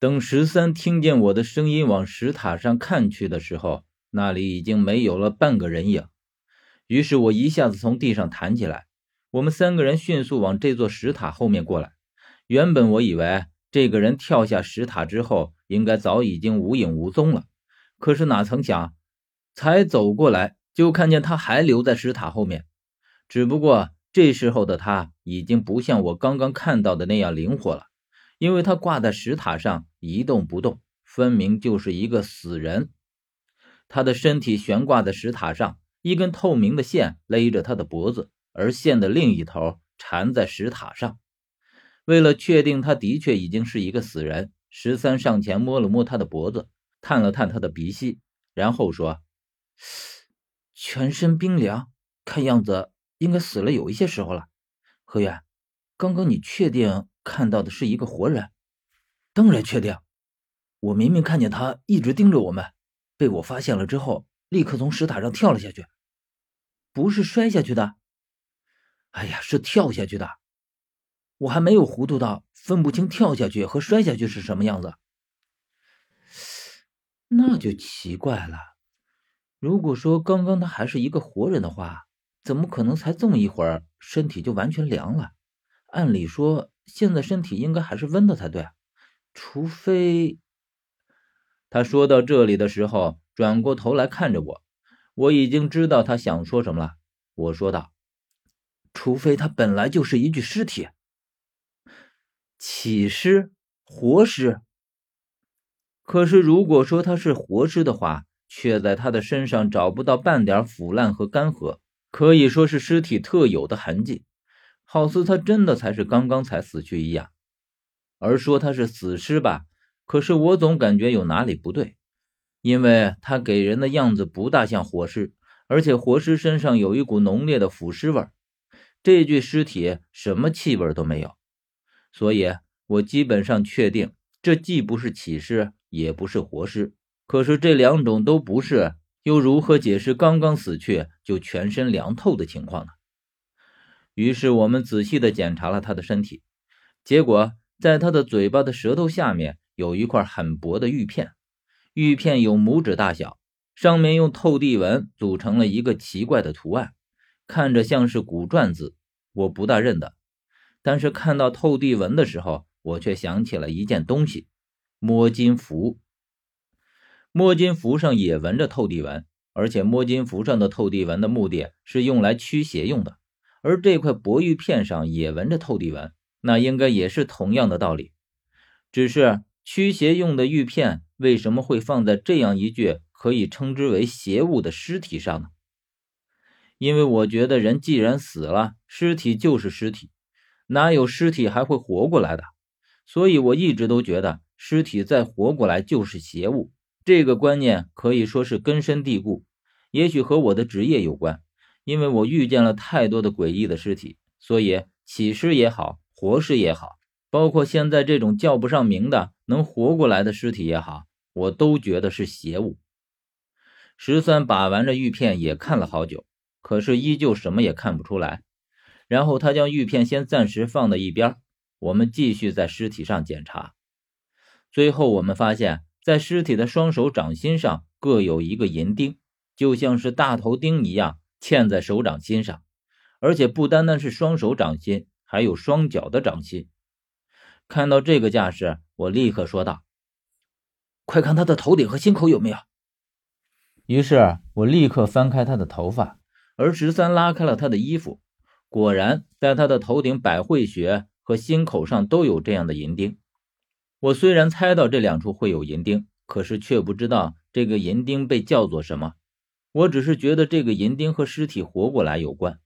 等十三听见我的声音往石塔上看去的时候，那里已经没有了半个人影。于是我一下子从地上弹起来，我们三个人迅速往这座石塔后面过来。原本我以为这个人跳下石塔之后，应该早已经无影无踪了。可是哪曾想，才走过来就看见他还留在石塔后面。只不过这时候的他已经不像我刚刚看到的那样灵活了，因为他挂在石塔上一动不动，分明就是一个死人。他的身体悬挂在石塔上，一根透明的线勒着他的脖子，而线的另一头缠在石塔上。为了确定他的确已经是一个死人，十三上前摸了摸他的脖子，探了探他的鼻息，然后说：“全身冰凉，看样子应该死了有一些时候了。”何远，刚刚你确定看到的是一个活人？当然确定，我明明看见他一直盯着我们，被我发现了之后，立刻从石塔上跳了下去。不是摔下去的？哎呀，是跳下去的。我还没有糊涂到分不清跳下去和摔下去是什么样子，那就奇怪了。如果说刚刚他还是一个活人的话，怎么可能才这么一会儿身体就完全凉了？按理说现在身体应该还是温的才对，除非……他说到这里的时候，转过头来看着我，我已经知道他想说什么了。我说道：“除非他本来就是一具尸体。”起尸，活尸。可是，如果说他是活尸的话，却在他的身上找不到半点腐烂和干涸，可以说是尸体特有的痕迹，好似他真的才是刚刚才死去一样。而说他是死尸吧，可是我总感觉有哪里不对，因为他给人的样子不大像活尸，而且活尸身上有一股浓烈的腐尸味儿，这具尸体什么气味都没有。所以，我基本上确定，这既不是起尸，也不是活尸。可是这两种都不是，又如何解释刚刚死去就全身凉透的情况呢？于是我们仔细的检查了他的身体，结果在他的嘴巴的舌头下面有一块很薄的玉片，玉片有拇指大小，上面用透地纹组成了一个奇怪的图案，看着像是古篆字，我不大认得。但是看到透地纹的时候，我却想起了一件东西——摸金符。摸金符上也纹着透地纹，而且摸金符上的透地纹的目的是用来驱邪用的。而这块薄玉片上也纹着透地纹，那应该也是同样的道理。只是驱邪用的玉片为什么会放在这样一具可以称之为邪物的尸体上呢？因为我觉得人既然死了，尸体就是尸体。哪有尸体还会活过来的？所以我一直都觉得尸体再活过来就是邪物。这个观念可以说是根深蒂固。也许和我的职业有关，因为我遇见了太多的诡异的尸体，所以起尸也好，活尸也好，包括现在这种叫不上名的能活过来的尸体也好，我都觉得是邪物。十三把玩着玉片也看了好久，可是依旧什么也看不出来。然后他将玉片先暂时放到一边，我们继续在尸体上检查。最后我们发现，在尸体的双手掌心上各有一个银钉，就像是大头钉一样嵌在手掌心上，而且不单单是双手掌心，还有双脚的掌心。看到这个架势，我立刻说道：“快看他的头顶和心口有没有。”于是我立刻翻开他的头发，而十三拉开了他的衣服。果然，在他的头顶、百会穴和心口上都有这样的银钉。我虽然猜到这两处会有银钉，可是却不知道这个银钉被叫做什么。我只是觉得这个银钉和尸体活过来有关。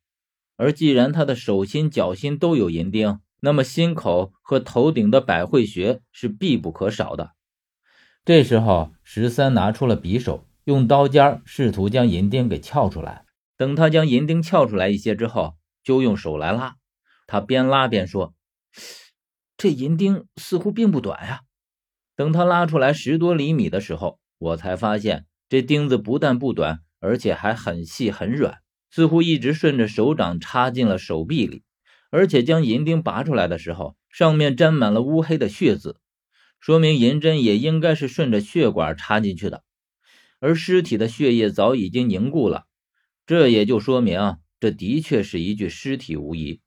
而既然他的手心、脚心都有银钉，那么心口和头顶的百会穴是必不可少的。这时候，十三拿出了匕首，用刀尖试图将银钉给撬出来。等他将银钉撬出来一些之后，就用手来拉，他边拉边说：“这银钉似乎并不短呀。”等他拉出来十多厘米的时候，我才发现这钉子不但不短，而且还很细很软，似乎一直顺着手掌插进了手臂里。而且将银钉拔出来的时候，上面沾满了乌黑的血渍，说明银针也应该是顺着血管插进去的，而尸体的血液早已经凝固了，这也就说明这的确是一具尸体无疑。